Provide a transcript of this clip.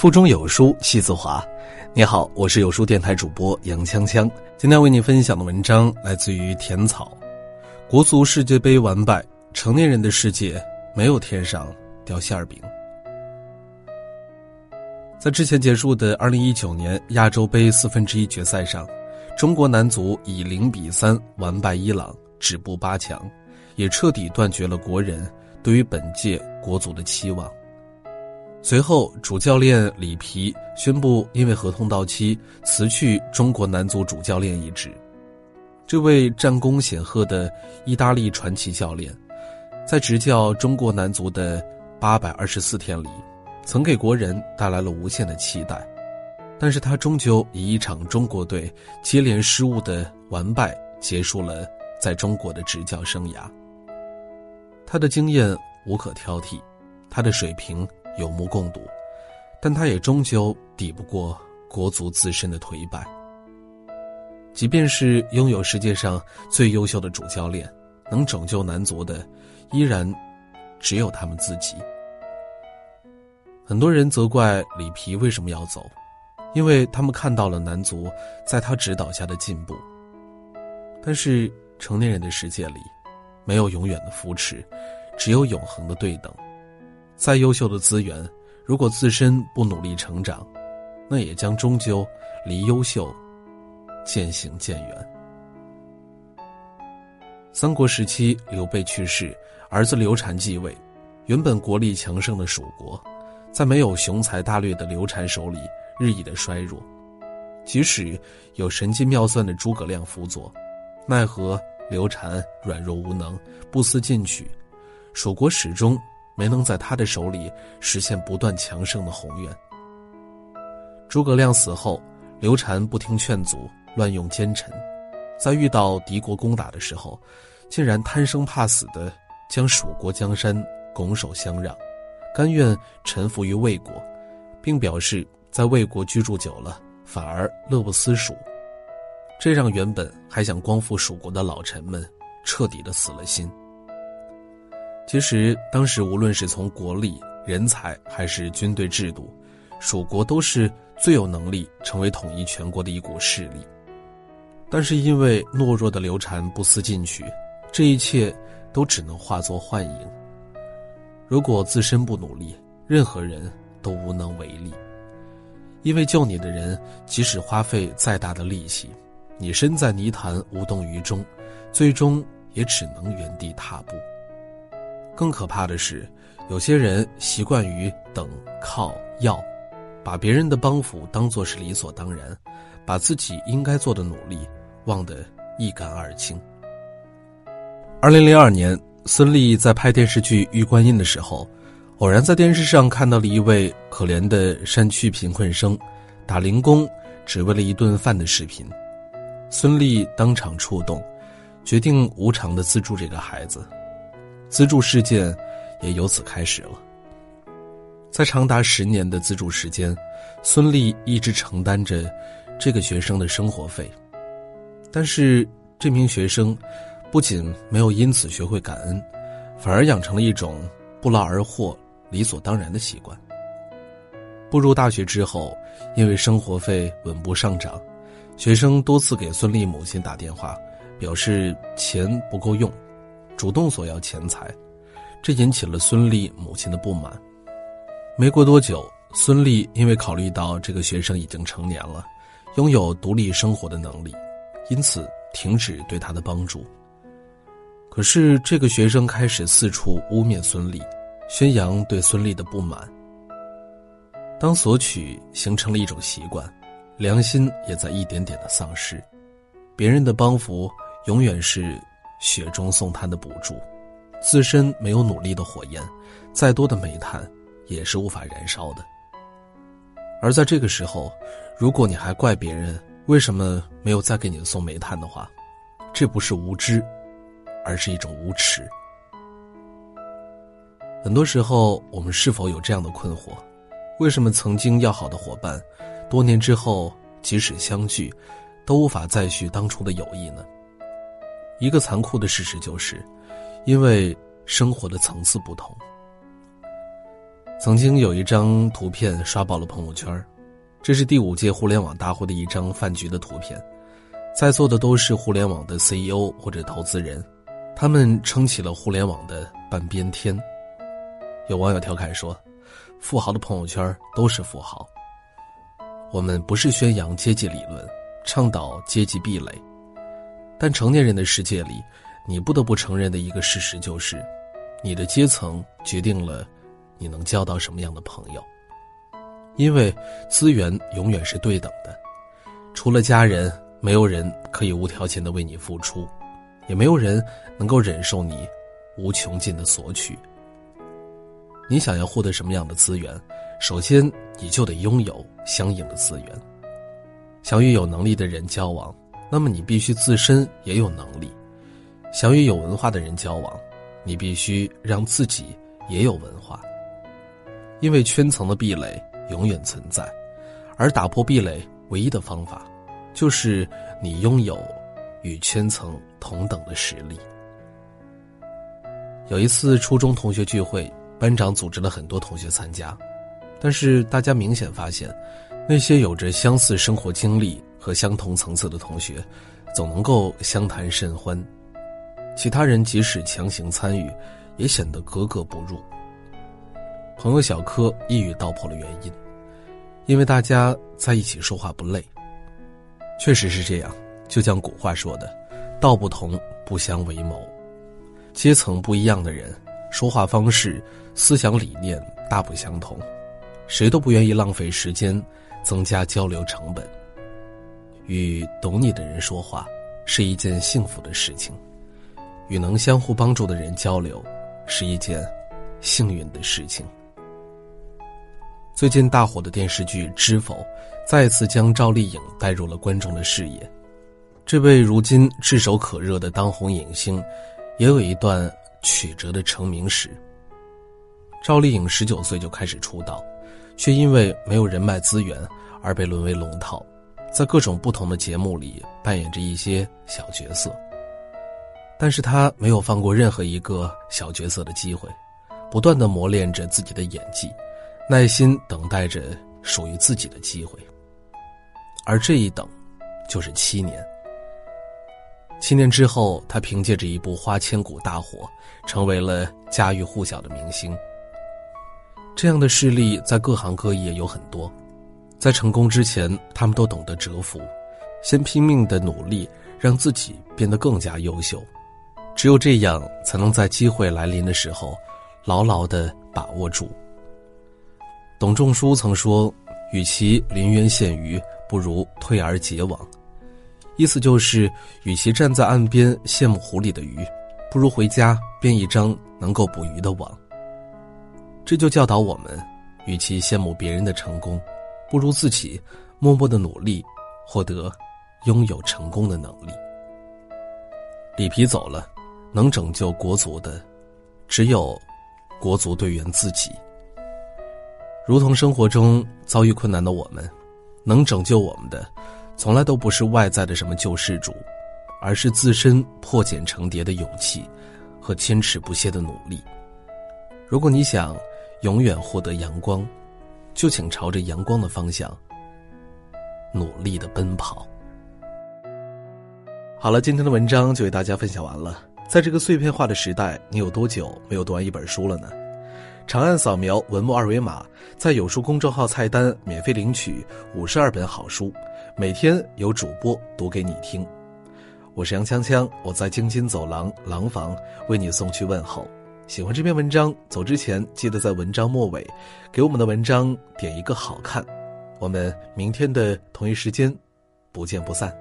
腹中有书气自华。你好，我是有书电台主播杨锵锵。今天为你分享的文章来自于田草。国足世界杯完败，成年人的世界没有天上掉馅儿饼。在之前结束的二零一九年亚洲杯四分之一决赛上，中国男足以零比三完败伊朗，止步八强，也彻底断绝了国人对于本届国足的期望。随后，主教练里皮宣布因为合同到期辞去中国男足主教练一职。这位战功显赫的意大利传奇教练，在执教中国男足的八百二十四天里，曾给国人带来了无限的期待。但是他终究以一场中国队接连失误的完败结束了在中国的执教生涯。他的经验无可挑剔，他的水平。有目共睹，但他也终究抵不过国足自身的颓败。即便是拥有世界上最优秀的主教练，能拯救男足的，依然只有他们自己。很多人责怪里皮为什么要走，因为他们看到了男足在他指导下的进步。但是成年人的世界里，没有永远的扶持，只有永恒的对等。再优秀的资源，如果自身不努力成长，那也将终究离优秀渐行渐远。三国时期，刘备去世，儿子刘禅继位，原本国力强盛的蜀国，在没有雄才大略的刘禅手里日益的衰弱。即使有神机妙算的诸葛亮辅佐，奈何刘禅软弱无能，不思进取，蜀国始终。没能在他的手里实现不断强盛的宏愿。诸葛亮死后，刘禅不听劝阻，乱用奸臣，在遇到敌国攻打的时候，竟然贪生怕死的将蜀国江山拱手相让，甘愿臣服于魏国，并表示在魏国居住久了，反而乐不思蜀。这让原本还想光复蜀国的老臣们彻底的死了心。其实，当时无论是从国力、人才还是军队制度，蜀国都是最有能力成为统一全国的一股势力。但是因为懦弱的刘禅不思进取，这一切都只能化作幻影。如果自身不努力，任何人都无能为力。因为救你的人，即使花费再大的力气，你身在泥潭无动于衷，最终也只能原地踏步。更可怕的是，有些人习惯于等、靠、要，把别人的帮扶当作是理所当然，把自己应该做的努力忘得一干二净。二零零二年，孙俪在拍电视剧《玉观音》的时候，偶然在电视上看到了一位可怜的山区贫困生打零工，只为了一顿饭的视频。孙俪当场触动，决定无偿的资助这个孩子。资助事件也由此开始了。在长达十年的资助时间，孙俪一直承担着这个学生的生活费，但是这名学生不仅没有因此学会感恩，反而养成了一种不劳而获、理所当然的习惯。步入大学之后，因为生活费稳步上涨，学生多次给孙俪母亲打电话，表示钱不够用。主动索要钱财，这引起了孙俪母亲的不满。没过多久，孙俪因为考虑到这个学生已经成年了，拥有独立生活的能力，因此停止对他的帮助。可是，这个学生开始四处污蔑孙俪，宣扬对孙俪的不满。当索取形成了一种习惯，良心也在一点点的丧失。别人的帮扶永远是。雪中送炭的补助，自身没有努力的火焰，再多的煤炭也是无法燃烧的。而在这个时候，如果你还怪别人为什么没有再给你送煤炭的话，这不是无知，而是一种无耻。很多时候，我们是否有这样的困惑：为什么曾经要好的伙伴，多年之后即使相聚，都无法再续当初的友谊呢？一个残酷的事实就是，因为生活的层次不同。曾经有一张图片刷爆了朋友圈，这是第五届互联网大会的一张饭局的图片，在座的都是互联网的 CEO 或者投资人，他们撑起了互联网的半边天。有网友调侃说：“富豪的朋友圈都是富豪。”我们不是宣扬阶级理论，倡导阶级壁垒，但成年人的世界里，你不得不承认的一个事实就是，你的阶层决定了。你能交到什么样的朋友？因为资源永远是对等的，除了家人，没有人可以无条件的为你付出，也没有人能够忍受你无穷尽的索取。你想要获得什么样的资源，首先你就得拥有相应的资源。想与有能力的人交往，那么你必须自身也有能力；想与有文化的人交往，你必须让自己也有文化。因为圈层的壁垒永远存在，而打破壁垒唯一的方法，就是你拥有与圈层同等的实力。有一次初中同学聚会，班长组织了很多同学参加，但是大家明显发现，那些有着相似生活经历和相同层次的同学，总能够相谈甚欢，其他人即使强行参与，也显得格格不入。朋友小柯一语道破了原因，因为大家在一起说话不累。确实是这样，就像古话说的：“道不同不相为谋。”阶层不一样的人，说话方式、思想理念大不相同，谁都不愿意浪费时间，增加交流成本。与懂你的人说话是一件幸福的事情，与能相互帮助的人交流是一件幸运的事情。最近大火的电视剧《知否》，再次将赵丽颖带入了观众的视野。这位如今炙手可热的当红影星，也有一段曲折的成名史。赵丽颖十九岁就开始出道，却因为没有人脉资源而被沦为龙套，在各种不同的节目里扮演着一些小角色。但是他没有放过任何一个小角色的机会，不断的磨练着自己的演技。耐心等待着属于自己的机会，而这一等，就是七年。七年之后，他凭借着一部《花千骨》大火，成为了家喻户晓的明星。这样的事例在各行各业有很多，在成功之前，他们都懂得蛰伏，先拼命的努力，让自己变得更加优秀。只有这样，才能在机会来临的时候，牢牢的把握住。董仲舒曾说：“与其临渊羡鱼，不如退而结网。”意思就是，与其站在岸边羡慕湖里的鱼，不如回家编一张能够捕鱼的网。这就教导我们：与其羡慕别人的成功，不如自己默默的努力，获得拥有成功的能力。里皮走了，能拯救国足的，只有国足队员自己。如同生活中遭遇困难的我们，能拯救我们的，从来都不是外在的什么救世主，而是自身破茧成蝶的勇气和坚持不懈的努力。如果你想永远获得阳光，就请朝着阳光的方向努力的奔跑。好了，今天的文章就为大家分享完了。在这个碎片化的时代，你有多久没有读完一本书了呢？长按扫描文末二维码，在有书公众号菜单免费领取五十二本好书，每天有主播读给你听。我是杨锵锵，我在京津走廊廊坊为你送去问候。喜欢这篇文章，走之前记得在文章末尾给我们的文章点一个好看。我们明天的同一时间不见不散。